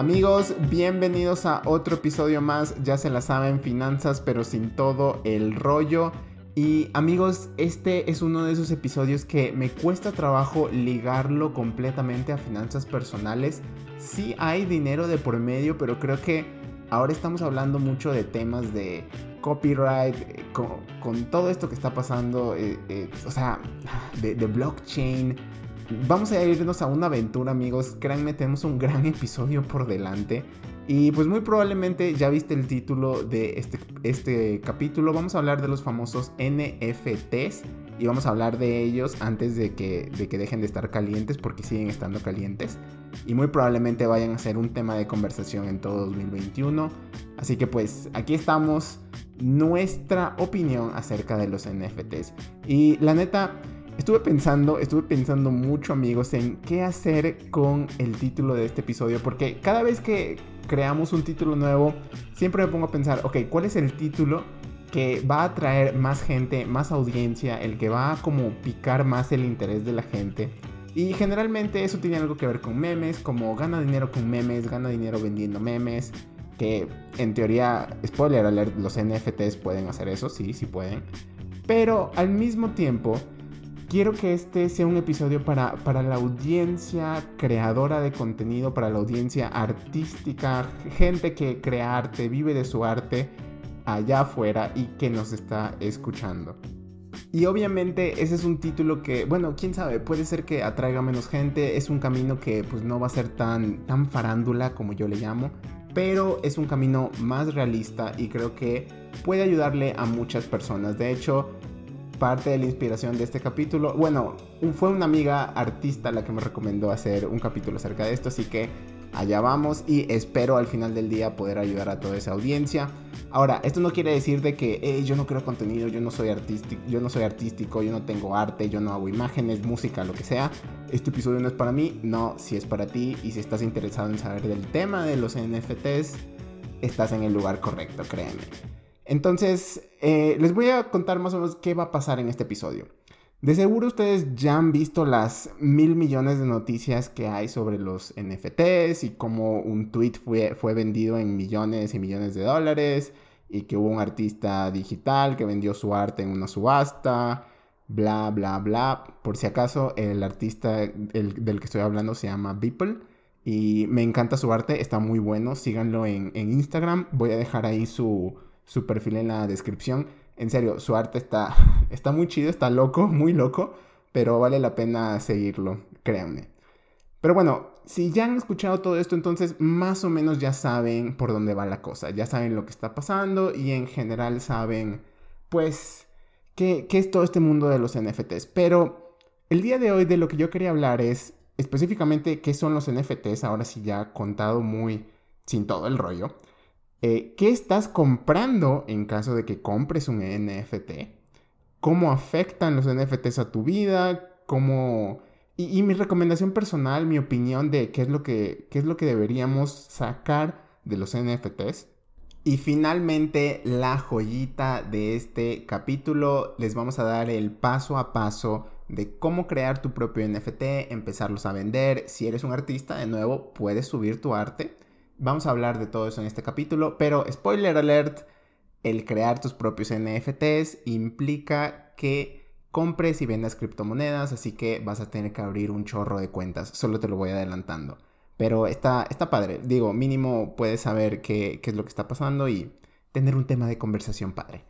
Amigos, bienvenidos a otro episodio más, ya se la saben, finanzas pero sin todo el rollo. Y amigos, este es uno de esos episodios que me cuesta trabajo ligarlo completamente a finanzas personales. Sí hay dinero de por medio, pero creo que ahora estamos hablando mucho de temas de copyright, eh, con, todo esto que está pasando, eh, eh, o sea, de blockchain Vamos a irnos a una aventura, amigos. Créanme, tenemos un gran episodio por delante. Y pues muy probablemente ya viste el título de este, este capítulo. Vamos a hablar de los famosos NFTs. Y vamos a hablar de ellos antes de que, de que dejen de estar calientes porque siguen estando calientes. Y muy probablemente vayan a ser un tema de conversación en todo 2021. Así que pues aquí estamos. Nuestra opinión acerca de los NFTs. Y la neta... Estuve pensando, estuve pensando mucho amigos en qué hacer con el título de este episodio, porque cada vez que creamos un título nuevo, siempre me pongo a pensar, ok, ¿cuál es el título que va a atraer más gente, más audiencia, el que va a como picar más el interés de la gente? Y generalmente eso tiene algo que ver con memes, como gana dinero con memes, gana dinero vendiendo memes, que en teoría, spoiler alert, los NFTs pueden hacer eso, sí, sí pueden. Pero al mismo tiempo, quiero que este sea un episodio para, para la audiencia creadora de contenido, para la audiencia artística, gente que crea arte, vive de su arte allá afuera y que nos está escuchando. Y obviamente ese es un título que, bueno, quién sabe, puede ser que atraiga menos gente, es un camino que pues no va a ser tan, tan farándula como yo le llamo, pero es un camino más realista y creo que puede ayudarle a muchas personas. De hecho, parte de la inspiración de este capítulo. Bueno, fue una amiga artista la que me recomendó hacer un capítulo acerca de esto, así que allá vamos y espero al final del día poder ayudar a toda esa audiencia. Ahora, esto no quiere decir de que yo no creo contenido, yo no soy yo no soy artístico, yo no tengo arte, yo no hago imágenes, música, lo que sea. Este episodio no es para mí, no, si es para ti y si estás interesado en saber del tema de los NFTs, estás en el lugar correcto, créeme. Entonces, eh, les voy a contar más o menos qué va a pasar en este episodio. De seguro ustedes ya han visto las mil millones de noticias que hay sobre los NFTs y cómo un tweet fue, fue vendido en millones y millones de dólares y que hubo un artista digital que vendió su arte en una subasta, bla, bla, bla. Por si acaso, el artista del que estoy hablando se llama Beeple y me encanta su arte, está muy bueno. Síganlo en Instagram. Voy a dejar ahí su, su perfil en la descripción. En serio, su arte está, está muy chido, está loco, muy loco, pero vale la pena seguirlo, créanme. Pero bueno, si ya han escuchado todo esto, entonces más o menos ya saben por dónde va la cosa, ya saben lo que está pasando y en general saben, pues, qué, qué es todo este mundo de los NFTs. Pero el día de hoy de lo que yo quería hablar es específicamente qué son los NFTs, ahora sí ya contado muy sin todo el rollo. Eh, ¿Qué estás comprando en caso de que compres un NFT? ¿Cómo afectan los NFTs a tu vida? ¿Cómo... Y, mi recomendación personal, mi opinión de qué es, lo que, qué es lo que deberíamos sacar de los NFTs. Y finalmente, la joyita de este capítulo, les vamos a dar el paso a paso de cómo crear tu propio NFT, empezarlos a vender. Si eres un artista, de nuevo, puedes subir tu arte Vamos a hablar de todo eso en este capítulo, pero spoiler alert, el crear tus propios NFTs implica que compres y vendas criptomonedas, así que vas a tener que abrir un chorro de cuentas, solo te lo voy adelantando. Pero está, está padre, digo, mínimo puedes saber qué, qué es lo que está pasando y tener un tema de conversación padre.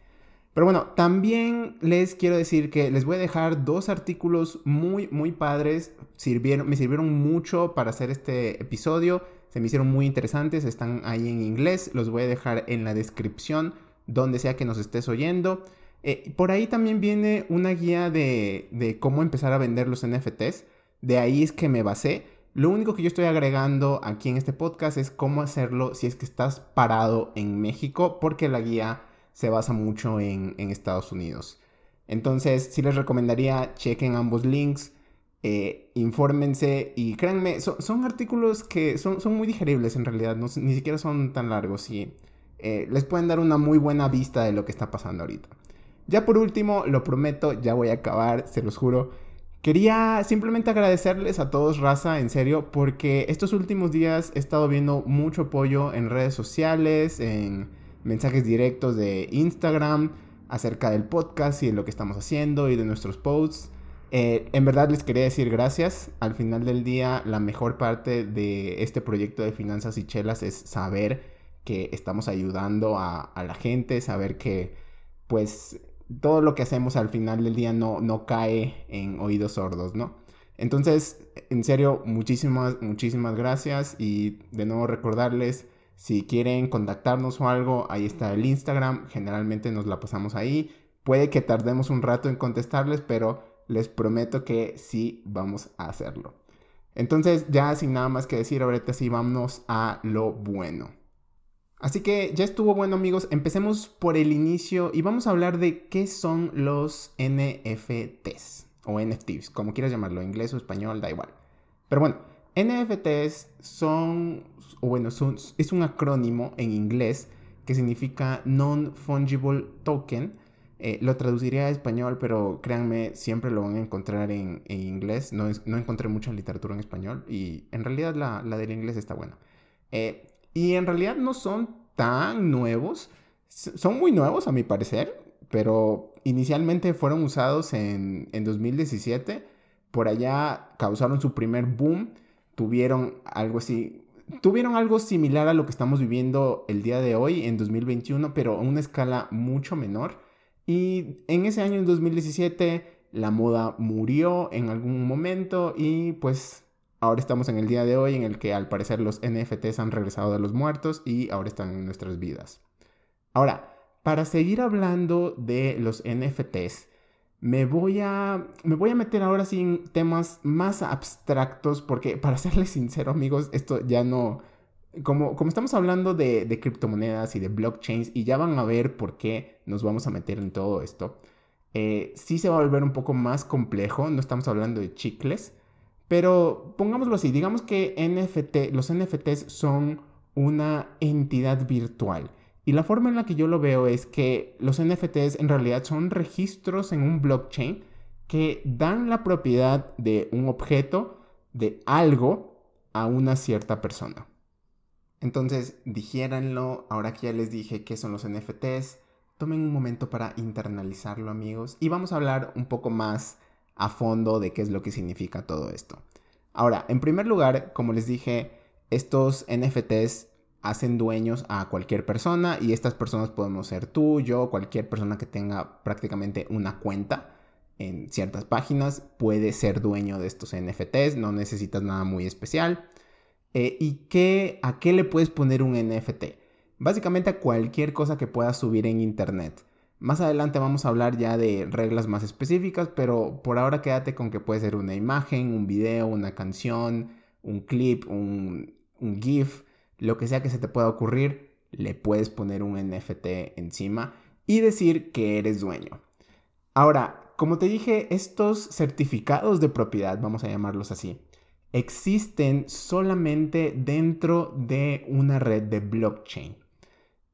Pero bueno, también les quiero decir que les voy a dejar dos artículos muy, muy padres. Me sirvieron mucho para hacer este episodio se me hicieron muy interesantes, están ahí en inglés, los voy a dejar en la descripción donde sea que nos estés oyendo. Eh, por ahí también viene una guía de, de cómo empezar a vender los NFTs, de ahí es que me basé. Lo único que yo estoy agregando aquí en este podcast es cómo hacerlo si es que estás parado en México, porque la guía se basa mucho en, en Estados Unidos. Entonces, sí les recomendaría chequen ambos links. Eh, infórmense y créanme, son, artículos que son, son, muy digeribles en realidad, ni siquiera son tan largos y eh, les pueden dar una muy buena vista de lo que está pasando ahorita. Ya por último, lo prometo, ya voy a acabar, se los juro. Quería simplemente agradecerles a todos, raza, en serio, porque estos últimos días he estado viendo mucho apoyo en redes sociales, en mensajes directos de Instagram acerca del podcast y de lo que estamos haciendo y de nuestros posts. Eh, en verdad les quería decir gracias. Al final del día, la mejor parte de este proyecto de finanzas y chelas es saber que estamos ayudando a, a la gente, saber que pues todo lo que hacemos al final del día no, no cae en oídos sordos, ¿no? Entonces, en serio, muchísimas, muchísimas gracias y de nuevo recordarles, si quieren contactarnos o algo, ahí está el Instagram, generalmente nos la pasamos ahí. Puede que tardemos un rato en contestarles, pero les prometo que sí vamos a hacerlo. Entonces, ya sin nada más que decir, ahorita sí vamos a lo bueno. Así que ya estuvo bueno amigos, empecemos por el inicio y vamos a hablar de qué son los NFTs o NFTs, como quieras llamarlo, inglés o español, da igual. Pero bueno, NFTs son, o bueno, son, es un acrónimo en inglés que significa Non-Fungible Token. Eh, lo traduciría a español, pero créanme, siempre lo van a encontrar en, inglés. No, no, encontré mucha literatura en español y en realidad la, la del inglés está buena. Eh, y en realidad no son tan nuevos. Son muy nuevos a mi parecer, pero inicialmente fueron usados en, en 2017. Por allá causaron su primer boom. Tuvieron algo así, tuvieron algo similar a lo que estamos viviendo el día de hoy en 2021, pero a una escala mucho menor. Y en ese año, en 2017, la moda murió en algún momento y pues Ahora estamos en el día de hoy en el que al parecer los NFTs han regresado de los muertos y ahora están en nuestras vidas. Ahora, para seguir hablando de los NFTs, me voy a, me voy a meter ahora sí en temas más abstractos porque para serles sincero amigos, esto ya no... Como, como estamos hablando de, criptomonedas y de blockchains y ya van a ver por qué nos vamos a meter en todo esto, eh, sí se va a volver un poco más complejo, no estamos hablando de chicles, pero pongámoslo así, digamos que NFT, los NFTs son una entidad virtual. Y la forma en la que yo lo veo es que los NFTs en realidad son registros en un blockchain que dan la propiedad de un objeto, de algo, a una cierta persona. Entonces, dijéranlo, ahora que ya les dije qué son los NFTs, tomen un momento para internalizarlo amigos y vamos a hablar un poco más a fondo de qué es lo que significa todo esto. Ahora, en primer lugar, como les dije, estos NFTs hacen dueños a cualquier persona y estas personas podemos ser tú, yo, cualquier persona que tenga prácticamente una cuenta en ciertas páginas puede ser dueño de estos NFTs, no necesitas nada muy especial. Eh, ¿Y qué, a qué le puedes poner un NFT? Básicamente a cualquier cosa que puedas subir en internet. Más adelante vamos a hablar ya de reglas más específicas, pero por ahora quédate con que puede ser una imagen, un video, una canción, un clip, un, GIF, lo que sea que se te pueda ocurrir, le puedes poner un NFT encima y decir que eres dueño. Ahora, como te dije, estos certificados de propiedad, vamos a llamarlos así, existen solamente dentro de una red de blockchain.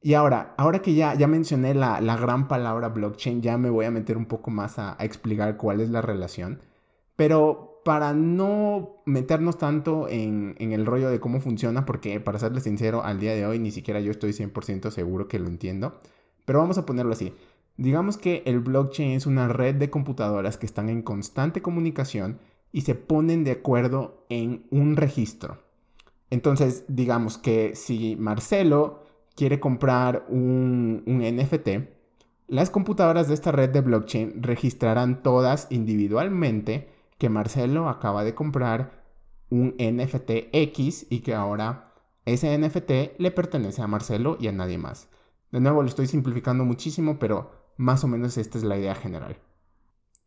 Y ahora, ahora que ya, ya mencioné la, gran palabra blockchain, ya me voy a meter un poco más a, explicar cuál es la relación. Pero para no meternos tanto en, el rollo de cómo funciona, porque para serles sincero, al día de hoy ni siquiera yo estoy 100% seguro que lo entiendo. Pero vamos a ponerlo así. Digamos que el blockchain es una red de computadoras que están en constante comunicación y se ponen de acuerdo en un registro. Entonces, digamos que si Marcelo quiere comprar un, NFT, las computadoras de esta red de blockchain registrarán todas individualmente que Marcelo acaba de comprar un NFT X y que ahora ese NFT le pertenece a Marcelo y a nadie más. De nuevo lo estoy simplificando muchísimo, pero más o menos esta es la idea general.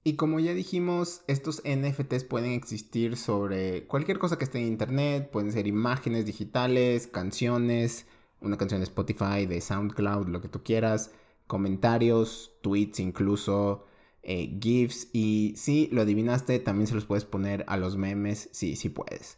Y como ya dijimos, estos NFTs pueden existir sobre cualquier cosa que esté en internet, pueden ser imágenes digitales, canciones, una canción de Spotify, de SoundCloud, lo que tú quieras, comentarios, tweets incluso, eh, GIFs y si lo adivinaste, también se los puedes poner a los memes, sí, sí puedes.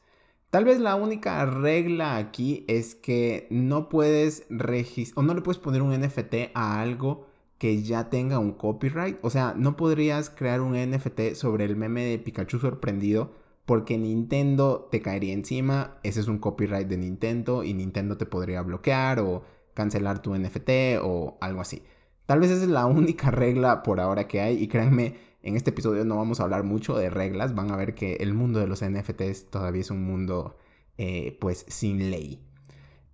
Tal vez la única regla aquí es que no puedes registrar o no le puedes poner un NFT a algo que ya tenga un copyright. O sea, no podrías crear un NFT sobre el meme de Pikachu sorprendido porque Nintendo te caería encima. Ese es un copyright de Nintendo y Nintendo te podría bloquear o cancelar tu NFT o algo así. Tal vez esa es la única regla por ahora que hay y créanme, en este episodio no vamos a hablar mucho de reglas, van a ver que el mundo de los NFTs todavía es un mundo eh, pues sin ley.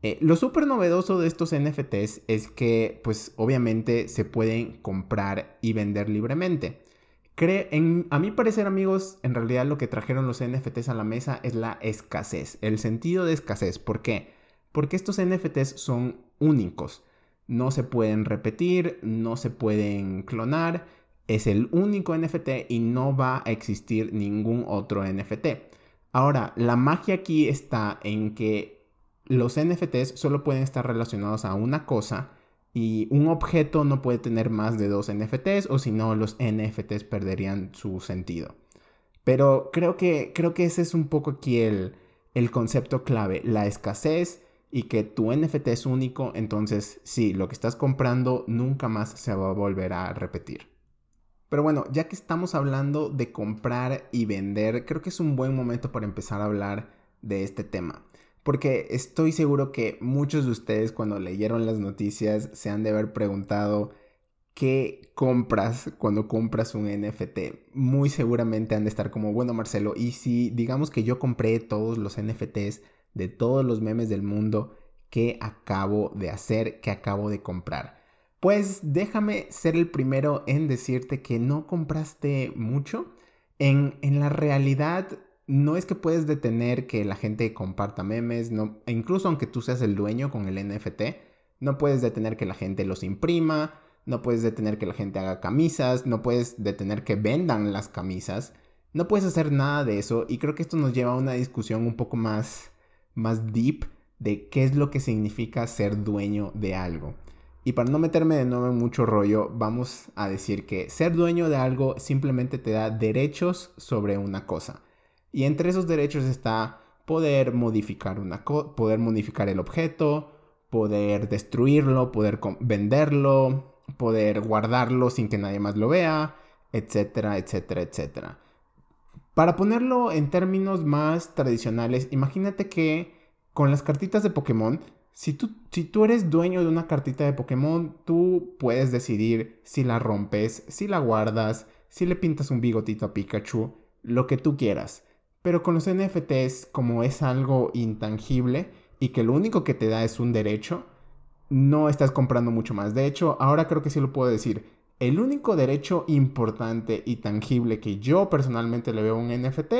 Eh, lo súper novedoso de estos NFTs es que, pues obviamente se pueden comprar y vender libremente. A mi parecer, amigos, en realidad lo que trajeron los NFTs a la mesa es la escasez, el sentido de escasez. ¿Por qué? Porque estos NFTs son únicos. No se pueden repetir, no se pueden clonar. Es el único NFT y no va a existir ningún otro NFT. Ahora, la magia aquí está en que los NFTs solo pueden estar relacionados a una cosa y un objeto no puede tener más de dos NFTs o si no los NFTs perderían su sentido. Pero creo que, creo que ese es un poco aquí el, el concepto clave, la escasez y que tu NFT es único, entonces sí, lo que estás comprando nunca más se va a volver a repetir. Pero bueno, ya que estamos hablando de comprar y vender, creo que es un buen momento para empezar a hablar de este tema. Porque estoy seguro que muchos de ustedes cuando leyeron las noticias se han de haber preguntado qué compras cuando compras un NFT. Muy seguramente han de estar como, bueno Marcelo, y si digamos que yo compré todos los NFTs de todos los memes del mundo, ¿qué acabo de hacer? ¿Qué acabo de comprar? Pues déjame ser el primero en decirte que no compraste mucho. En, en la realidad no es que puedes detener que la gente comparta memes, no, e incluso aunque tú seas el dueño con el NFT, no puedes detener que la gente los imprima, no puedes detener que la gente haga camisas, no puedes detener que vendan las camisas, no puedes hacer nada de eso y creo que esto nos lleva a una discusión un poco más, más deep de qué es lo que significa ser dueño de algo. Y para no meterme de nuevo en mucho rollo, vamos a decir que ser dueño de algo simplemente te da derechos sobre una cosa. Y entre esos derechos está poder modificar, una poder modificar el objeto, poder destruirlo, poder venderlo, poder guardarlo sin que nadie más lo vea, etcétera, etcétera, etcétera. Para ponerlo en términos más tradicionales, imagínate que con las cartitas de Pokémon, si tú, si tú eres dueño de una cartita de Pokémon, tú puedes decidir si la rompes, si la guardas, si le pintas un bigotito a Pikachu, lo que tú quieras. Pero con los NFTs, como es algo intangible y que lo único que te da es un derecho, no estás comprando mucho más. De hecho, ahora creo que sí lo puedo decir. El único derecho importante y tangible que yo personalmente le veo a un NFT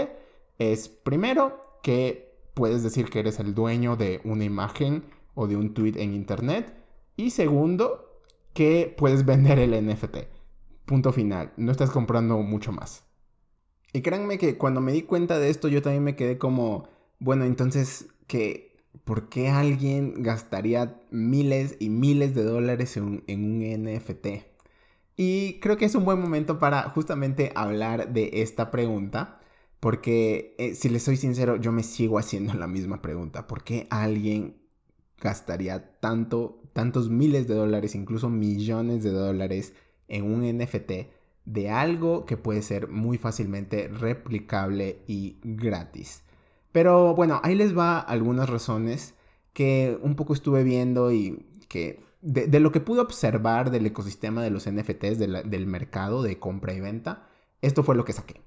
es primero que puedes decir que eres el dueño de una imagen o de un tweet en internet y segundo que puedes vender el NFT. Punto final, no estás comprando mucho más. Y créanme que cuando me di cuenta de esto yo también me quedé como, bueno, entonces, ¿qué, ¿por qué alguien gastaría miles y miles de dólares en un, NFT? Y creo que es un buen momento para justamente hablar de esta pregunta. Porque eh, si les soy sincero, yo me sigo haciendo la misma pregunta. ¿Por qué alguien gastaría tanto, tantos miles de dólares, incluso millones de dólares en un NFT de algo que puede ser muy fácilmente replicable y gratis. Pero bueno, ahí les va algunas razones que un poco estuve viendo y que de, lo que pude observar del ecosistema de los NFTs, del mercado de compra y venta, esto fue lo que saqué.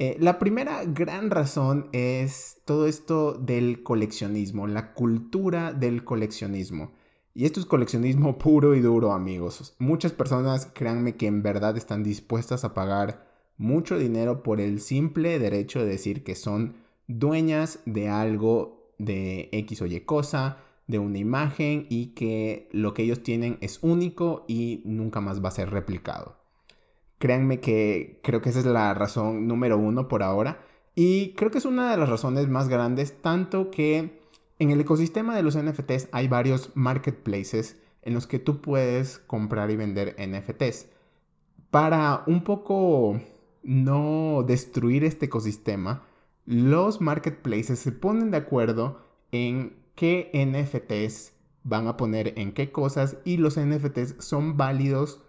Eh, la primera gran razón es todo esto del coleccionismo, la cultura del coleccionismo. Y esto es coleccionismo puro y duro, amigos. Muchas personas, créanme que en verdad están dispuestas a pagar mucho dinero por el simple derecho de decir que son dueñas de algo de X o Y cosa, de una imagen y que lo que ellos tienen es único y nunca más va a ser replicado. Créanme que creo que esa es la razón número uno por ahora y creo que es una de las razones más grandes, tanto que en el ecosistema de los NFTs hay varios marketplaces en los que tú puedes comprar y vender NFTs. Para un poco no destruir este ecosistema, los marketplaces se ponen de acuerdo en qué NFTs van a poner en qué cosas y los NFTs son válidos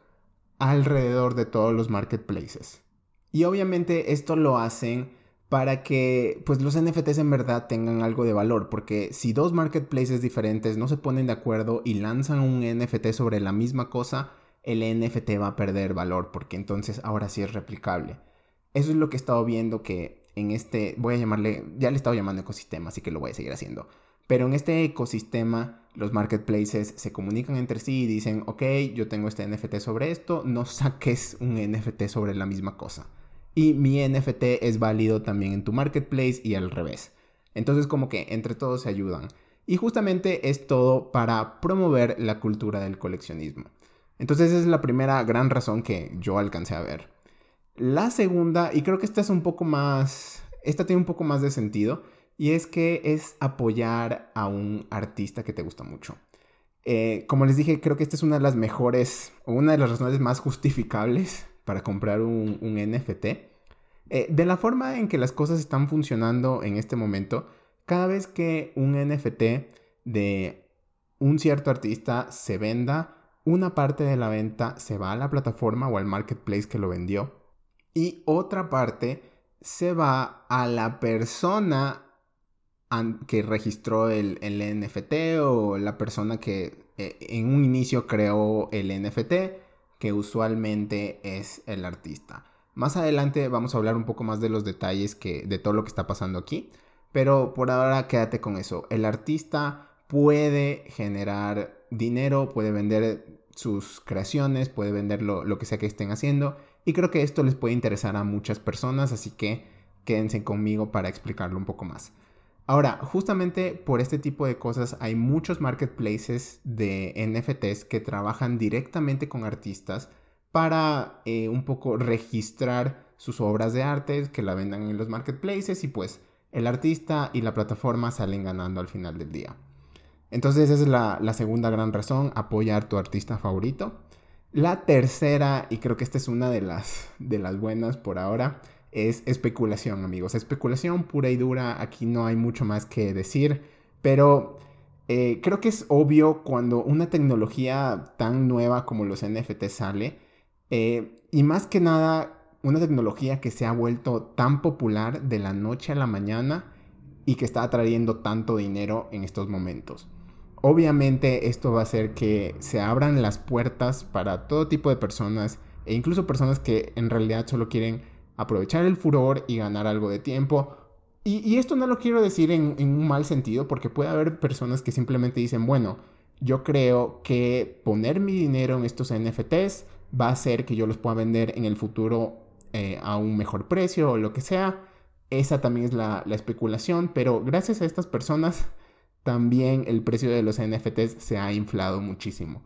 alrededor de todos los marketplaces. Y obviamente esto lo hacen para que pues los NFTs en verdad tengan algo de valor, porque si dos marketplaces diferentes no se ponen de acuerdo y lanzan un NFT sobre la misma cosa, el NFT va a perder valor, porque entonces ahora sí es replicable. Eso es lo que he estado viendo que en este, voy a llamarle, ya le he estado llamando ecosistema, así que lo voy a seguir haciendo. Pero en este ecosistema, los marketplaces se comunican entre sí y dicen, ok, yo tengo este NFT sobre esto, no saques un NFT sobre la misma cosa y mi NFT es válido también en tu marketplace y al revés. Entonces como que entre todos se ayudan. Y justamente es todo para promover la cultura del coleccionismo. Entonces esa es la primera gran razón que yo alcancé a ver. La segunda, y creo que esta es un poco más, esta tiene un poco más de sentido, y es que es apoyar a un artista que te gusta mucho. Eh, como les dije, creo que esta es una de las mejores, o una de las razones más justificables para comprar un, NFT. Eh, de la forma en que las cosas están funcionando en este momento, cada vez que un NFT de un cierto artista se venda, una parte de la venta se va a la plataforma o al marketplace que lo vendió y otra parte se va a la persona que registró el, NFT o la persona que eh, en un inicio creó el NFT que usualmente es el artista. Más adelante vamos a hablar un poco más de los detalles que, de todo lo que está pasando aquí, pero por ahora quédate con eso. El artista puede generar dinero, puede vender sus creaciones, puede vender lo, lo que sea que estén haciendo y creo que esto les puede interesar a muchas personas, así que quédense conmigo para explicarlo un poco más. Ahora, justamente por este tipo de cosas hay muchos marketplaces de NFTs que trabajan directamente con artistas para eh, un poco registrar sus obras de arte, que la vendan en los marketplaces y pues el artista y la plataforma salen ganando al final del día. Entonces esa es la, la segunda gran razón, apoyar tu artista favorito. La tercera, y creo que esta es una de las, de las buenas por ahora, es especulación, amigos. Especulación pura y dura, aquí no hay mucho más que decir, pero eh, creo que es obvio cuando una tecnología tan nueva como los NFT sale, eh, y más que nada una tecnología que se ha vuelto tan popular de la noche a la mañana y que está atrayendo tanto dinero en estos momentos. Obviamente esto va a hacer que se abran las puertas para todo tipo de personas e incluso personas que en realidad solo quieren aprovechar el furor y ganar algo de tiempo. Y, esto no lo quiero decir en, un mal sentido, porque puede haber personas que simplemente dicen, bueno, yo creo que poner mi dinero en estos NFTs va a hacer que yo los pueda vender en el futuro eh, a un mejor precio o lo que sea. Esa también es la, la, especulación, pero gracias a estas personas también el precio de los NFTs se ha inflado muchísimo.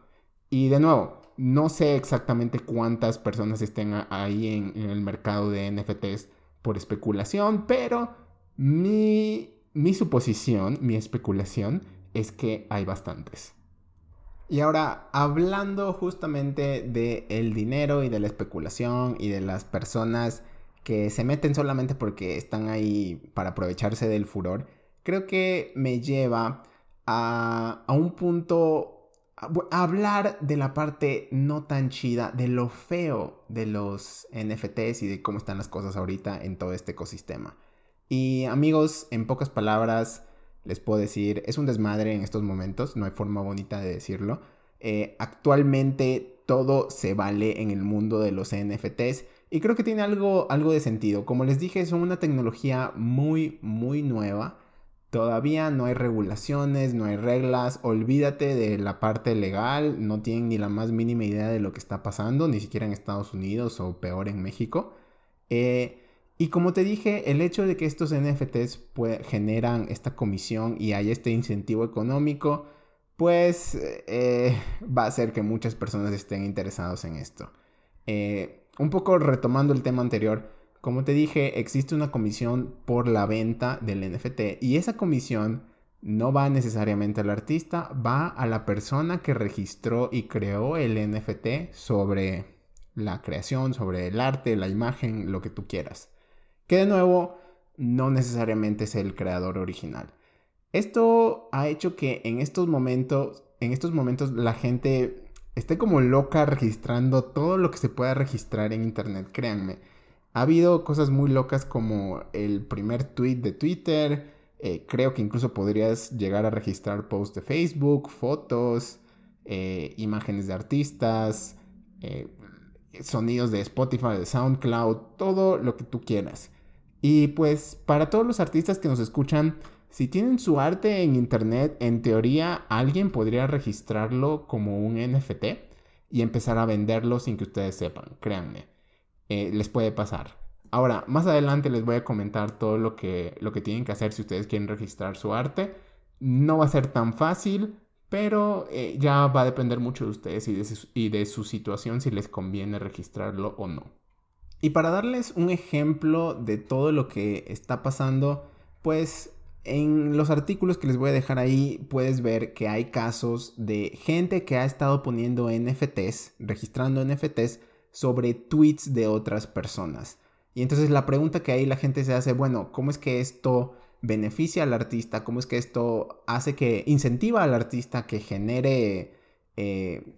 Y de nuevo, no sé exactamente cuántas personas estén ahí en, el mercado de NFTs por especulación, pero mi, mi suposición, mi especulación es que hay bastantes. Y ahora, hablando justamente del el dinero y de la especulación y de las personas que se meten solamente porque están ahí para aprovecharse del furor, creo que me lleva a, a un punto hablar de la parte no tan chida, de lo feo de los NFTs y de cómo están las cosas ahorita en todo este ecosistema. Y amigos, en pocas palabras, les puedo decir, es un desmadre en estos momentos, no hay forma bonita de decirlo. Eh, actualmente todo se vale en el mundo de los NFTs y creo que tiene algo, algo de sentido. Como les dije, son una tecnología muy, muy nueva Todavía no hay regulaciones, no hay reglas, olvídate de la parte legal, no tienen ni la más mínima idea de lo que está pasando, ni siquiera en Estados Unidos o peor en México. Eh, y como te dije, el hecho de que estos NFTs generan esta comisión y hay este incentivo económico, pues eh, va a hacer que muchas personas estén interesados en esto. Eh, un poco retomando el tema anterior, como te dije, existe una comisión por la venta del NFT y esa comisión no va necesariamente al artista, va a la persona que registró y creó el NFT sobre la creación, sobre el arte, la imagen, lo que tú quieras. Que de nuevo, no necesariamente es el creador original. Esto ha hecho que en estos momentos, en estos momentos la gente esté como loca registrando todo lo que se pueda registrar en internet, créanme. Ha habido cosas muy locas como el primer tweet de Twitter. Eh, creo que incluso podrías llegar a registrar posts de Facebook, fotos, eh, imágenes de artistas, eh, sonidos de Spotify, de SoundCloud, todo lo que tú quieras. Y pues para todos los artistas que nos escuchan, si tienen su arte en internet, en teoría alguien podría registrarlo como un NFT y empezar a venderlo sin que ustedes sepan, créanme. Eh, les puede pasar. Ahora, más adelante les voy a comentar todo lo que, lo que tienen que hacer si ustedes quieren registrar su arte. No va a ser tan fácil, pero eh, ya va a depender mucho de ustedes y de, su, y de su situación si les conviene registrarlo o no. Y para darles un ejemplo de todo lo que está pasando, pues en los artículos que les voy a dejar ahí puedes ver que hay casos de gente que ha estado poniendo NFTs, registrando NFTs sobre tweets de otras personas. Y entonces la pregunta que ahí la gente se hace, bueno, ¿cómo es que esto beneficia al artista, cómo es que esto hace que incentiva al artista que genere, eh,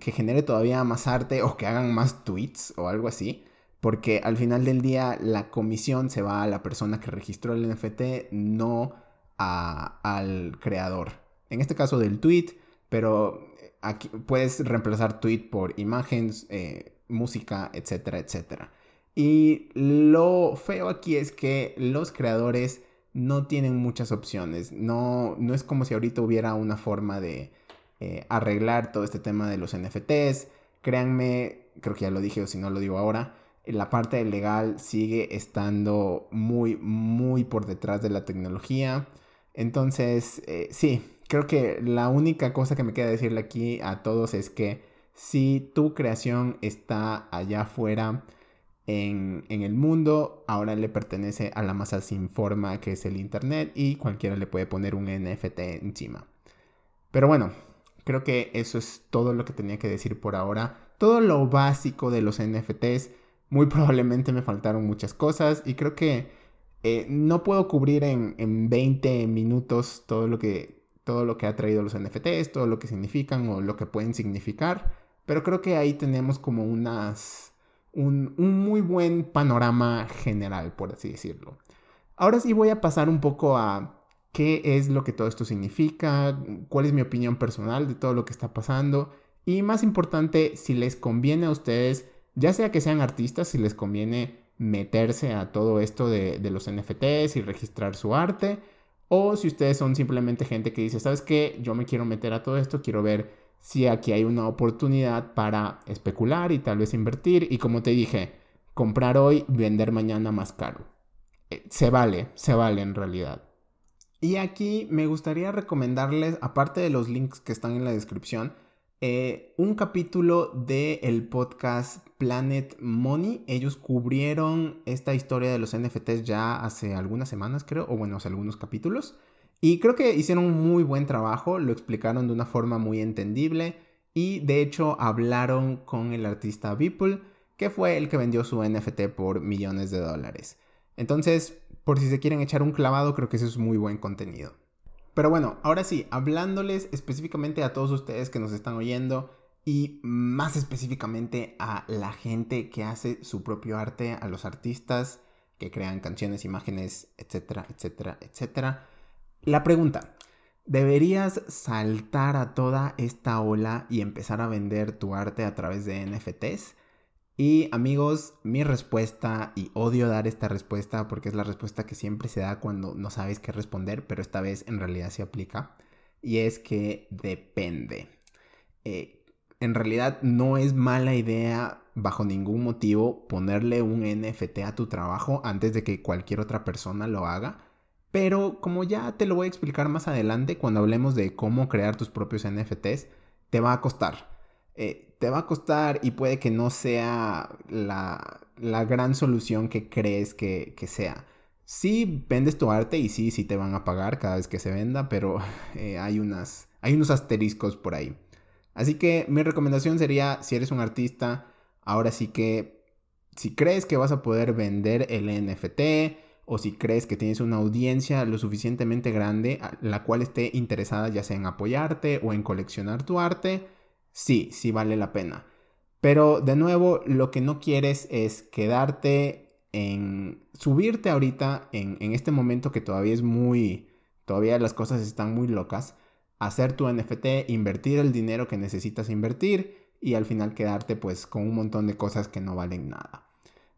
que genere todavía más arte o que hagan más tweets o algo así. Porque al final del día la comisión se va a la persona que registró el NFT, no al creador. En este caso del tweet, pero aquí puedes reemplazar tweet por imágenes, eh, música, etcétera, etcétera. Y lo feo aquí es que los creadores no tienen muchas opciones. No, no es como si ahorita hubiera una forma de eh, arreglar todo este tema de los NFTs. Créanme, creo que ya lo dije o si no lo digo ahora, la parte legal sigue estando muy, muy por detrás de la tecnología. Entonces, eh, sí, creo que la única cosa que me queda decirle aquí a todos es que si tu creación está allá afuera, en, el mundo, ahora le pertenece a la masa sin forma que es el Internet y cualquiera le puede poner un NFT encima. Pero bueno, creo que eso es todo lo que tenía que decir por ahora. Todo lo básico de los NFTs. Muy probablemente me faltaron muchas cosas y creo que eh, no puedo cubrir en, en 20 minutos todo lo, que, todo lo que ha traído los NFTs, todo lo que significan o lo que pueden significar. Pero creo que ahí tenemos como unas un, muy buen panorama general, por así decirlo. Ahora sí voy a pasar un poco a qué es lo que todo esto significa, cuál es mi opinión personal de todo lo que está pasando y más importante, si les conviene a ustedes, ya sea que sean artistas, si les conviene meterse a todo esto de, de los NFTs y registrar su arte, o si ustedes son simplemente gente que dice, ¿sabes qué? Yo me quiero meter a todo esto, quiero ver si aquí hay una oportunidad para especular y tal vez invertir y como te dije, comprar hoy, vender mañana más caro. Eh, se vale, se vale en realidad. Y aquí me gustaría recomendarles, aparte de los links que están en la descripción, eh, un capítulo del el podcast Planet Money. Ellos cubrieron esta historia de los NFTs ya hace algunas semanas, creo, o bueno, hace algunos capítulos. Y creo que hicieron un muy buen trabajo, lo explicaron de una forma muy entendible y de hecho hablaron con el artista Beeple, que fue el que vendió su NFT por millones de dólares. Entonces, por si se quieren echar un clavado, creo que eso es muy buen contenido. Pero bueno, ahora sí, hablándoles específicamente a todos ustedes que nos están oyendo y más específicamente a la gente que hace su propio arte, a los artistas que crean canciones, imágenes, etcétera, etcétera, etcétera. La pregunta, ¿deberías saltar a toda esta ola y empezar a vender tu arte a través de NFTs? Y amigos, mi respuesta, y odio dar esta respuesta porque es la respuesta que siempre se da cuando no sabes qué responder, pero esta vez en realidad se aplica, y es que depende. Eh, en realidad no es mala idea bajo ningún motivo ponerle un NFT a tu trabajo antes de que cualquier otra persona lo haga pero como ya te lo voy a explicar más adelante cuando hablemos de cómo crear tus propios NFTs, te va a costar. Eh, te va a costar y puede que no sea la, gran solución que crees que, sea. Sí vendes tu arte y sí, sí te van a pagar cada vez que se venda, pero eh, hay, unas, hay unos asteriscos por ahí. Así que mi recomendación sería, si eres un artista, ahora sí que si crees que vas a poder vender el NFT, o si crees que tienes una audiencia lo suficientemente grande la cual esté interesada ya sea en apoyarte o en coleccionar tu arte, sí, sí vale la pena. Pero de nuevo, lo que no quieres es quedarte en subirte ahorita en, en este momento que todavía es muy, todavía las cosas están muy locas, hacer tu NFT, invertir el dinero que necesitas invertir y al final quedarte pues con un montón de cosas que no valen nada.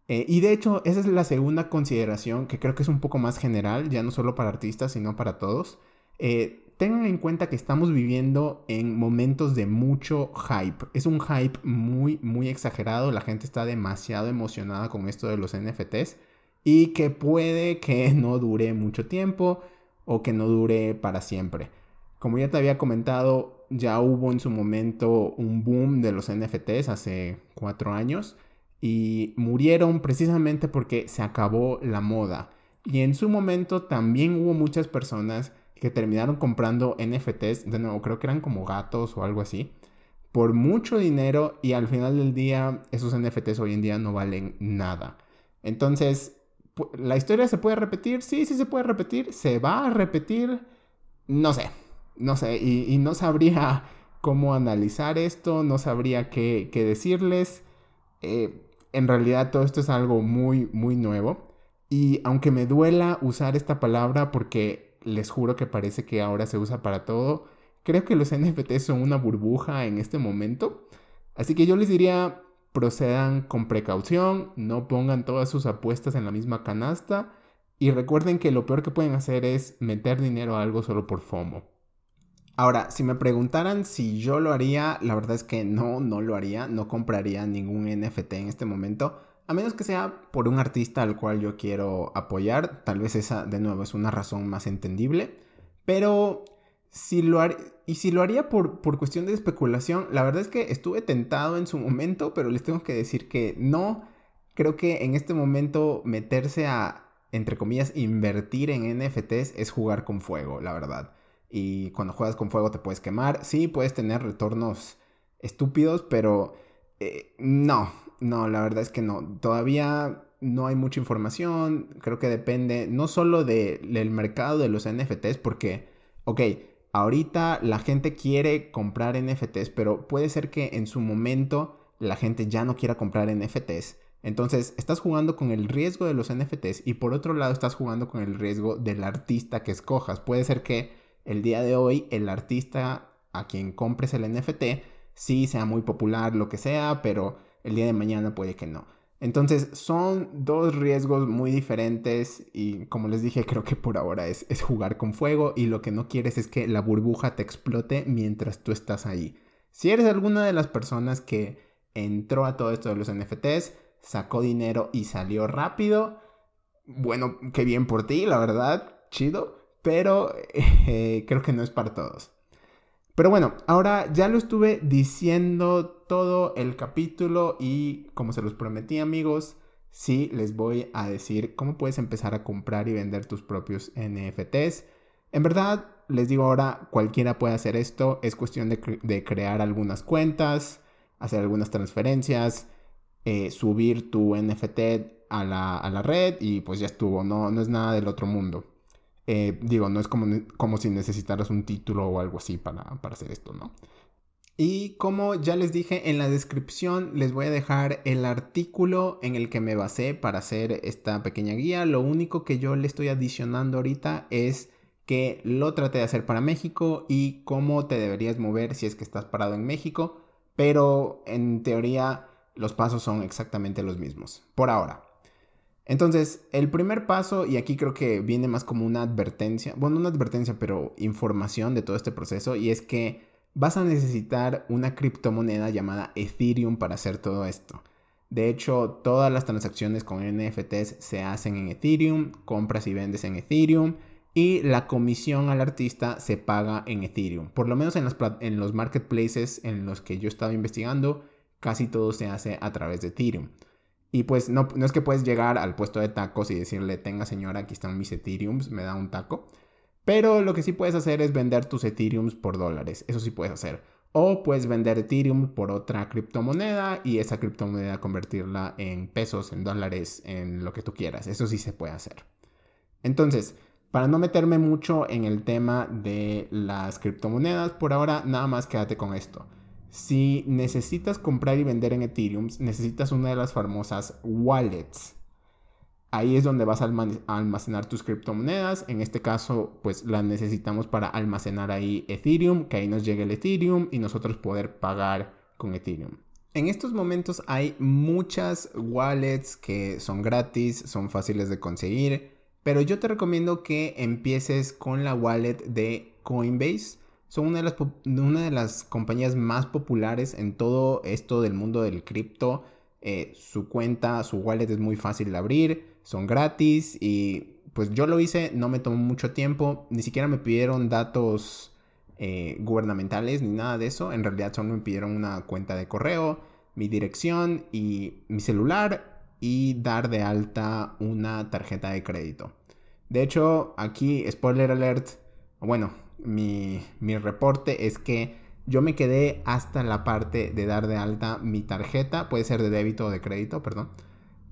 Eh, y de hecho, esa es la segunda consideración que creo que es un poco más general, ya no solo para artistas, sino para todos. Eh, tengan en cuenta que estamos viviendo en momentos de mucho hype. Es un hype muy, muy exagerado. La gente está demasiado emocionada con esto de los NFTs y que puede que no dure mucho tiempo o que no dure para siempre. Como ya te había comentado, ya hubo en su momento un boom de los NFTs hace cuatro años y murieron precisamente porque se acabó la moda. Y en su momento también hubo muchas personas que terminaron comprando NFTs, de nuevo creo que eran como gatos o algo así, por mucho dinero y al final del día esos NFTs hoy en día no valen nada. Entonces, ¿la historia se puede repetir? Sí, sí se puede repetir. ¿Se va a repetir? No sé, no sé, y, no sabría cómo analizar esto, no sabría qué, decirles. Eh, en realidad todo esto es algo muy, muy nuevo. Y aunque me duela usar esta palabra porque les juro que parece que ahora se usa para todo. Creo que los NFTs son una burbuja en este momento. Así que yo les diría, procedan con precaución, no pongan todas sus apuestas en la misma canasta y recuerden que lo peor que pueden hacer es meter dinero a algo solo por FOMO. Ahora, si me preguntaran si yo lo haría, la verdad es que no, no lo haría, no compraría ningún NFT en este momento. A menos que sea por un artista al cual yo quiero apoyar, tal vez esa de nuevo es una razón más entendible. Pero si lo y si lo haría por, por cuestión de especulación, la verdad es que estuve tentado en su momento, pero les tengo que decir que no. Creo que en este momento meterse a, entre comillas, invertir en NFTs es jugar con fuego, la verdad. Y cuando juegas con fuego te puedes quemar. Sí, puedes tener retornos estúpidos, pero eh, no, no, la verdad es que no. Todavía no hay mucha información. Creo que depende no solo del mercado de los NFTs, porque, ok, ahorita la gente quiere comprar NFTs, pero puede ser que en su momento la gente ya no quiera comprar NFTs. Entonces, estás jugando con el riesgo de los NFTs y por otro lado estás jugando con el riesgo del artista que escojas. Puede ser que el día de hoy el artista a quien compres el NFT sí sea muy popular, lo que sea, pero el día de mañana puede que no. Entonces son dos riesgos muy diferentes y como les dije creo que por ahora es, es, jugar con fuego y lo que no quieres es que la burbuja te explote mientras tú estás ahí. Si eres alguna de las personas que entró a todo esto de los NFTs, sacó dinero y salió rápido, bueno, qué bien por ti, la verdad, chido, pero eh, creo que no es para todos. Pero bueno, ahora ya lo estuve diciendo todo el capítulo y como se los prometí amigos, sí les voy a decir cómo puedes empezar a comprar y vender tus propios NFTs. En verdad, les digo ahora, cualquiera puede hacer esto, es cuestión de, crear algunas cuentas, hacer algunas transferencias, eh, subir tu NFT a la, red y pues ya estuvo, no, no es nada del otro mundo. Eh, digo, no es como, como si necesitaras un título o algo así para, para hacer esto, ¿no? Y como ya les dije en la descripción, les voy a dejar el artículo en el que me basé para hacer esta pequeña guía. Lo único que yo le estoy adicionando ahorita es que lo traté de hacer para México y cómo te deberías mover si es que estás parado en México. Pero en teoría los pasos son exactamente los mismos. Por ahora. Entonces, el primer paso, y aquí creo que viene más como una advertencia, bueno, una advertencia, pero información de todo este proceso, y es que vas a necesitar una criptomoneda llamada Ethereum para hacer todo esto. De hecho, todas las transacciones con NFTs se hacen en Ethereum, compras y vendes en Ethereum, y la comisión al artista se paga en Ethereum. Por lo menos en, en los marketplaces en los que yo he estado investigando, casi todo se hace a través de Ethereum. Y pues no, no es que puedes llegar al puesto de tacos y decirle, tenga señora, aquí están mis Ethereums, me da un taco. Pero lo que sí puedes hacer es vender tus Ethereums por dólares. Eso sí puedes hacer. O puedes vender Ethereum por otra criptomoneda y esa criptomoneda convertirla en pesos, en dólares, en lo que tú quieras. Eso sí se puede hacer. Entonces, para no meterme mucho en el tema de las criptomonedas, por ahora nada más quédate con esto. Si necesitas comprar y vender en Ethereum, necesitas una de las famosas wallets. Ahí es donde vas a almacenar tus criptomonedas. En este caso, pues las necesitamos para almacenar ahí Ethereum, que ahí nos llegue el Ethereum y nosotros poder pagar con Ethereum. En estos momentos hay muchas wallets que son gratis, son fáciles de conseguir, pero yo te recomiendo que empieces con la wallet de Coinbase. Son una de las, una de las compañías más populares en todo esto del mundo del cripto. Eh, su cuenta, su wallet es muy fácil de abrir, son gratis y pues yo lo hice, no me tomó mucho tiempo, ni siquiera me pidieron datos eh, gubernamentales ni nada de eso. En realidad solo me pidieron una cuenta de correo, mi dirección y mi celular y dar de alta una tarjeta de crédito. De hecho, aquí, spoiler alert, bueno, mi, mi reporte es que yo me quedé hasta la parte de dar de alta mi tarjeta, puede ser de débito o de crédito, perdón.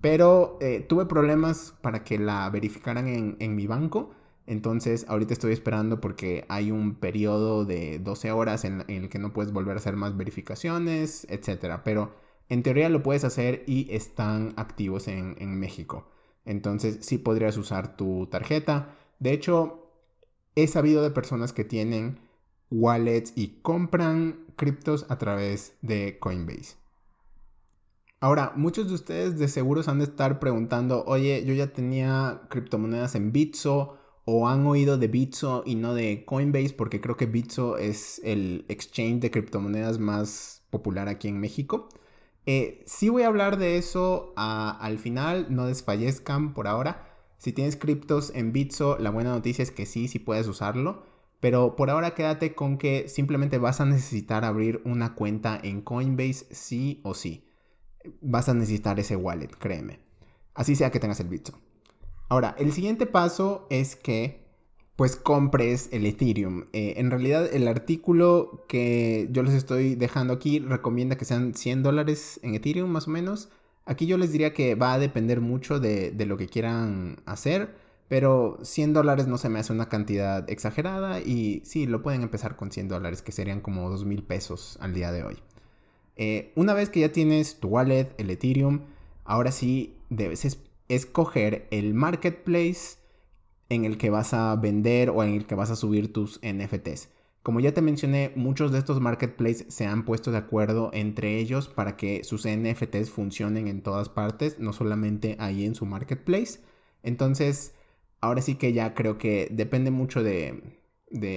Pero eh, tuve problemas para que la verificaran en, en mi banco entonces, ahorita estoy esperando porque hay un periodo de 12 horas en, el que no puedes volver a hacer más verificaciones, etc. Pero en teoría lo puedes hacer y están activos en, en México. Entonces, sí podrías usar tu tarjeta. De hecho, he sabido de personas que tienen wallets y compran criptos a través de Coinbase. Ahora, muchos de ustedes de seguro han de estar preguntando, oye, yo ya tenía criptomonedas en Bitso o han oído de Bitso y no de Coinbase, porque creo que Bitso es el exchange de criptomonedas más popular aquí en México. Eh, sí voy a hablar de eso al final, no desfallezcan por ahora. Si tienes criptos en Bitso, la buena noticia es que sí, sí puedes usarlo. Pero por ahora quédate con que simplemente vas a necesitar abrir una cuenta en Coinbase sí o sí. Vas a necesitar ese wallet, créeme. Así sea que tengas el Bitso. Ahora, el siguiente paso es que pues compres el Ethereum. Eh, en realidad el artículo que yo les estoy dejando aquí recomienda que sean 100 dólares en Ethereum más o menos. Aquí yo les diría que va a depender mucho de, lo que quieran hacer, pero 100 dólares no se me hace una cantidad exagerada y sí, lo pueden empezar con 100 dólares, que serían como 2 mil pesos al día de hoy. Eh, una vez que ya tienes tu wallet, el Ethereum, ahora sí debes escoger el marketplace en el que vas a vender o en el que vas a subir tus NFTs. Como ya te mencioné, muchos de estos marketplaces se han puesto de acuerdo entre ellos para que sus NFTs funcionen en todas partes, no solamente ahí en su marketplace. Entonces, ahora sí que ya creo que depende mucho de,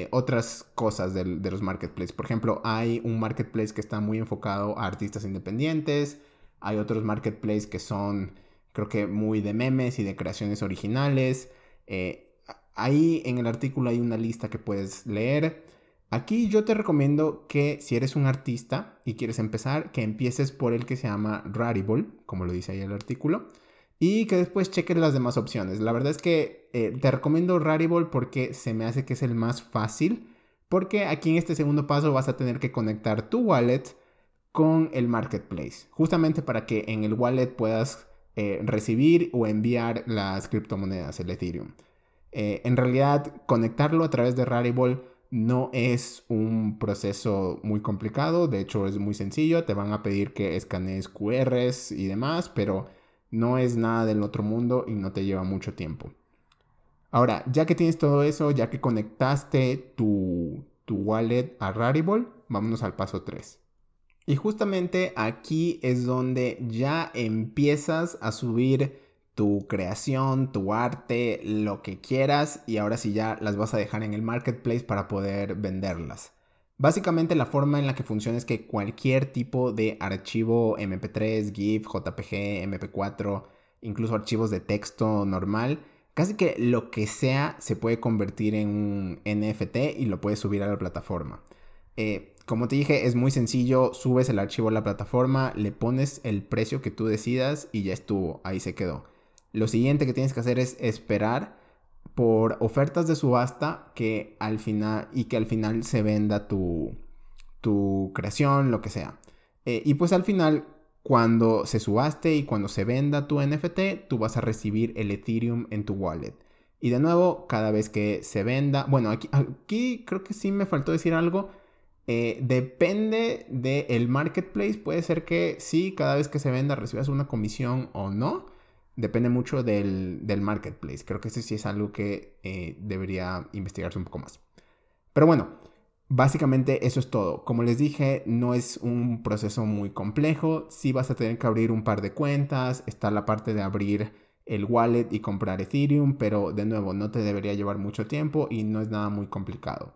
otras cosas de, de los marketplaces. Por ejemplo, hay un marketplace que está muy enfocado a artistas independientes, hay otros marketplaces que son creo que muy de memes y de creaciones originales. Eh, ahí en el artículo hay una lista que puedes leer. Aquí yo te recomiendo que si eres un artista y quieres empezar, que empieces por el que se llama Rarible, como lo dice ahí el artículo, y que después cheques las demás opciones. La verdad es que eh, te recomiendo Rarible porque se me hace que es el más fácil, porque aquí en este segundo paso vas a tener que conectar tu wallet con el marketplace, justamente para que en el wallet puedas eh, recibir o enviar las criptomonedas, el Ethereum. Eh, en realidad, conectarlo a través de Rarible no es un proceso muy complicado, de hecho es muy sencillo, te van a pedir que escanees QRs y demás, pero no es nada del otro mundo y no te lleva mucho tiempo. Ahora, ya que tienes todo eso, ya que conectaste tu, tu wallet a Rarible, vámonos al paso 3. Y justamente aquí es donde ya empiezas a subir tu creación, tu arte, lo que quieras y ahora sí ya las vas a dejar en el marketplace para poder venderlas. Básicamente la forma en la que funciona es que cualquier tipo de archivo MP3, GIF, JPG, MP4, incluso archivos de texto normal, casi que lo que sea se puede convertir en un NFT y lo puedes subir a la plataforma. Eh, como te dije, es muy sencillo, subes el archivo a la plataforma, le pones el precio que tú decidas y ya estuvo, ahí se quedó. Lo siguiente que tienes que hacer es esperar por ofertas de subasta que al final y que al final se venda tu, tu creación, lo que sea. Eh, y pues al final, cuando se subaste y cuando se venda tu NFT, tú vas a recibir el Ethereum en tu wallet. Y de nuevo, cada vez que se venda, bueno, aquí, aquí creo que sí me faltó decir algo Eh, depende del marketplace. Puede ser que sí, cada vez que se venda recibas una comisión o no. Depende mucho del, marketplace. Creo que eso sí es algo que eh, debería investigarse un poco más. Pero bueno, básicamente eso es todo. Como les dije, no es un proceso muy complejo. Sí vas a tener que abrir un par de cuentas. Está la parte de abrir el wallet y comprar Ethereum. Pero de nuevo, no te debería llevar mucho tiempo y no es nada muy complicado.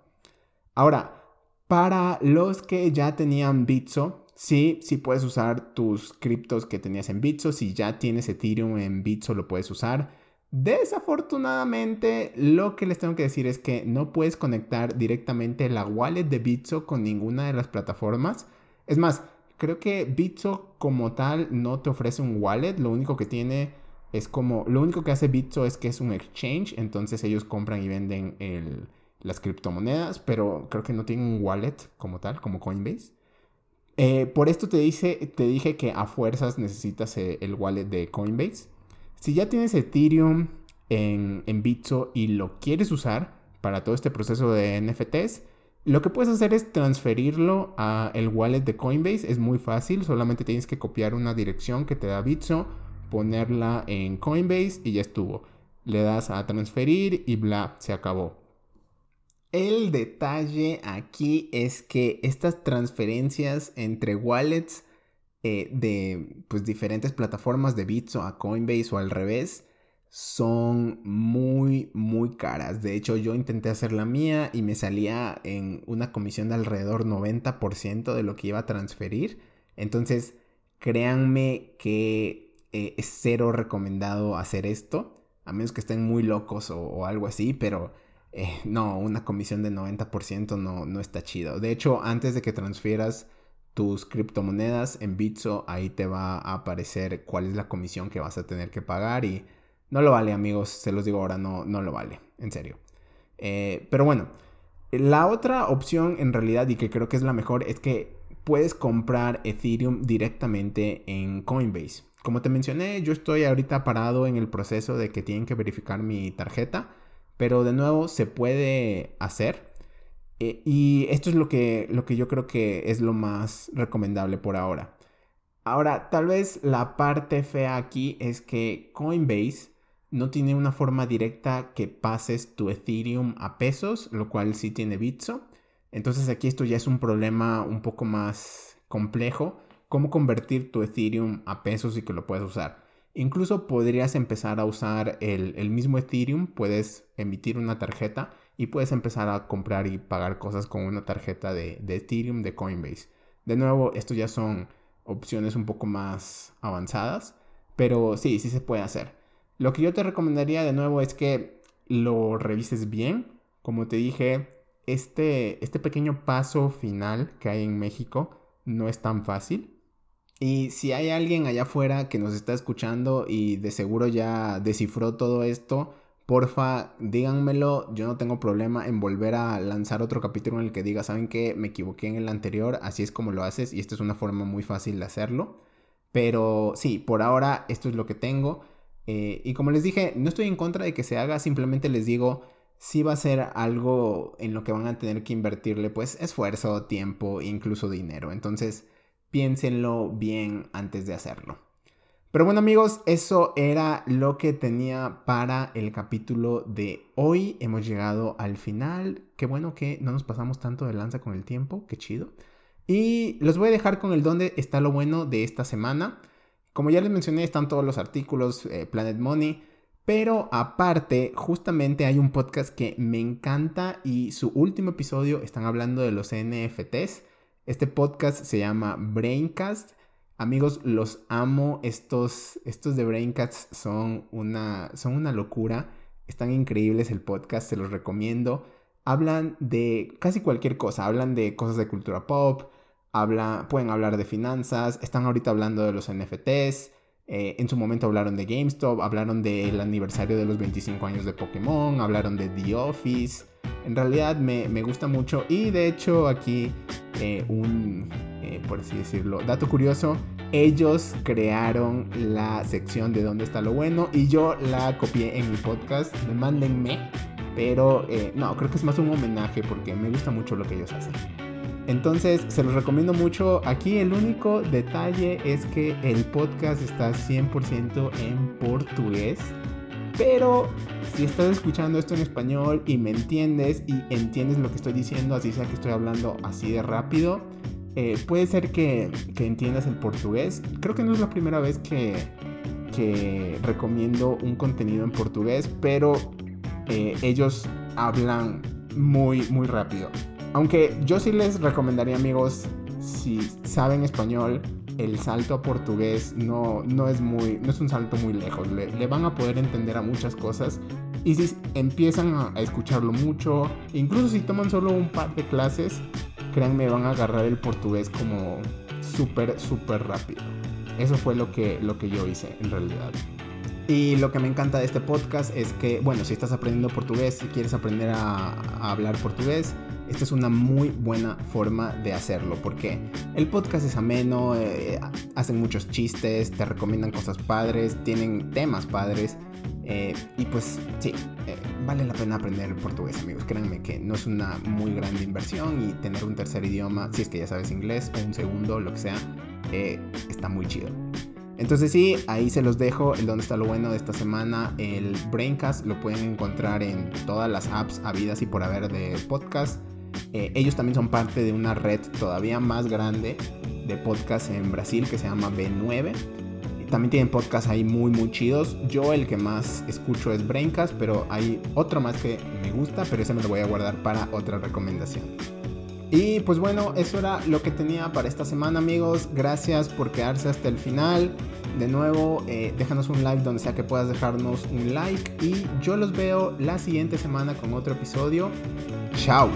Ahora, para los que ya tenían Bitso, sí, sí puedes usar tus criptos que tenías en Bitso. Si ya tienes Ethereum en Bitso, lo puedes usar. Desafortunadamente, lo que les tengo que decir es que no puedes conectar directamente la wallet de Bitso con ninguna de las plataformas. Es más, creo que Bitso como tal no te ofrece un wallet. Lo único que tiene es como, lo único que hace Bitso es que es un exchange. Entonces ellos compran y venden las criptomonedas, pero creo que no tienen un wallet como tal, como Coinbase. Eh, por esto te, te dije que a fuerzas necesitas eh, el wallet de Coinbase. Si ya tienes Ethereum en, en Bitso y lo quieres usar para todo este proceso de NFTs, lo que puedes hacer es transferirlo a el wallet de Coinbase. Es muy fácil, solamente tienes que copiar una dirección que te da Bitso, ponerla en Coinbase y ya estuvo. Le das a transferir y bla, se acabó. El detalle aquí es que estas transferencias entre wallets eh, de pues, diferentes plataformas de Bitso a Coinbase o al revés son muy, muy caras. De hecho, yo intenté hacer la mía y me salía en una comisión de alrededor 90% de lo que iba a transferir. Entonces, créanme que eh, es cero recomendado hacer esto, a menos que estén muy locos o algo así, pero eh, no, una comisión de 90% no, no está chido. De hecho, antes de que transfieras tus criptomonedas en Bitso, ahí te va a aparecer cuál es la comisión que vas a tener que pagar y no lo vale, amigos, se los digo ahora, no, no lo vale, en serio. Eh, pero bueno, la otra opción en realidad y que creo que es la mejor es que puedes comprar Ethereum directamente en Coinbase. Como te mencioné, yo estoy ahorita parado en el proceso de que tienen que verificar mi tarjeta. Pero de nuevo se puede hacer. Eh, y esto es lo que, lo que yo creo que es lo más recomendable por ahora. Ahora, tal vez la parte fea aquí es que Coinbase no tiene una forma directa que pases tu Ethereum a pesos, lo cual sí tiene Bitso. Entonces aquí esto ya es un problema un poco más complejo. Cómo convertir tu Ethereum a pesos y que lo puedas usar. Incluso podrías empezar a usar el, mismo Ethereum, puedes emitir una tarjeta y puedes empezar a comprar y pagar cosas con una tarjeta de, Ethereum de Coinbase. De nuevo, esto ya son opciones un poco más avanzadas, pero sí, sí se puede hacer. Lo que yo te recomendaría de nuevo es que lo revises bien. Como te dije, este, este pequeño paso final que hay en México no es tan fácil. Y si hay alguien allá afuera que nos está escuchando y de seguro ya descifró todo esto, porfa, díganmelo. Yo no tengo problema en volver a lanzar otro capítulo en el que diga, ¿saben qué? Me equivoqué en el anterior, así es como lo haces y esta es una forma muy fácil de hacerlo. Pero sí, por ahora esto es lo que tengo. Eh, y como les dije, no estoy en contra de que se haga, simplemente les digo, si va a ser algo en lo que van a tener que invertirle pues esfuerzo, tiempo, incluso dinero. Entonces piénsenlo bien antes de hacerlo. Pero bueno amigos, eso era lo que tenía para el capítulo de hoy. Hemos llegado al final. Qué bueno que no nos pasamos tanto de lanza con el tiempo, qué chido. Y los voy a dejar con el dónde está lo bueno de esta semana. Como ya les mencioné, están todos los artículos, eh, Planet Money. Pero aparte, justamente hay un podcast que me encanta y su último episodio están hablando de los NFTs. Este podcast se llama Braincast. Amigos, los amo. Estos, estos de Braincast son una, son una locura. Están increíbles el podcast, se los recomiendo. Hablan de casi cualquier cosa. Hablan de cosas de cultura pop. Habla, pueden hablar de finanzas. Están ahorita hablando de los NFTs. Eh, en su momento hablaron de GameStop. Hablaron del aniversario de los 25 años de Pokémon. Hablaron de The Office. En realidad me, me gusta mucho. Y de hecho aquí eh, un, eh, por así decirlo, dato curioso, ellos crearon la sección de dónde está lo bueno y yo la copié en mi podcast, mándenme, pero eh, no, creo que es más un homenaje porque me gusta mucho lo que ellos hacen. Entonces, se los recomiendo mucho. Aquí el único detalle es que el podcast está 100% en portugués. Pero si estás escuchando esto en español y me entiendes y entiendes lo que estoy diciendo, así sea que estoy hablando así de rápido, eh, puede ser que, entiendas el portugués. Creo que no es la primera vez que, recomiendo un contenido en portugués, pero eh, ellos hablan muy, muy rápido. Aunque yo sí les recomendaría, amigos, si saben español, el salto a portugués no, no, es, muy, no es un salto muy lejos. Le, van a poder entender a muchas cosas. Y si empiezan a, escucharlo mucho, incluso si toman solo un par de clases, créanme, van a agarrar el portugués como súper, súper rápido. Eso fue lo que, lo que yo hice en realidad. Y lo que me encanta de este podcast es que, bueno, si estás aprendiendo portugués, si quieres aprender a hablar portugués, esta es una muy buena forma de hacerlo porque el podcast es ameno, eh, hacen muchos chistes, te recomiendan cosas padres, tienen temas padres eh, y pues sí, eh, vale la pena aprender portugués amigos, créanme que no es una muy grande inversión y tener un tercer idioma, si es que ya sabes inglés o un segundo, lo que sea, está muy chido. Entonces sí, ahí se los dejo el donde está lo bueno de esta semana. El Braincast lo pueden encontrar en todas las apps habidas y por haber de podcast. Eh, ellos también son parte de una red todavía más grande de podcasts en Brasil que se llama B9. también tienen podcasts ahí muy muy chidos. Yo el que más escucho es Braincast, pero hay otro más que me gusta, pero ese me lo voy a guardar para otra recomendación. Y pues bueno, eso era lo que tenía para esta semana amigos. Gracias por quedarse hasta el final. De nuevo, eh, déjanos un like donde sea que puedas dejarnos un like. Y yo los veo la siguiente semana con otro episodio. Chao.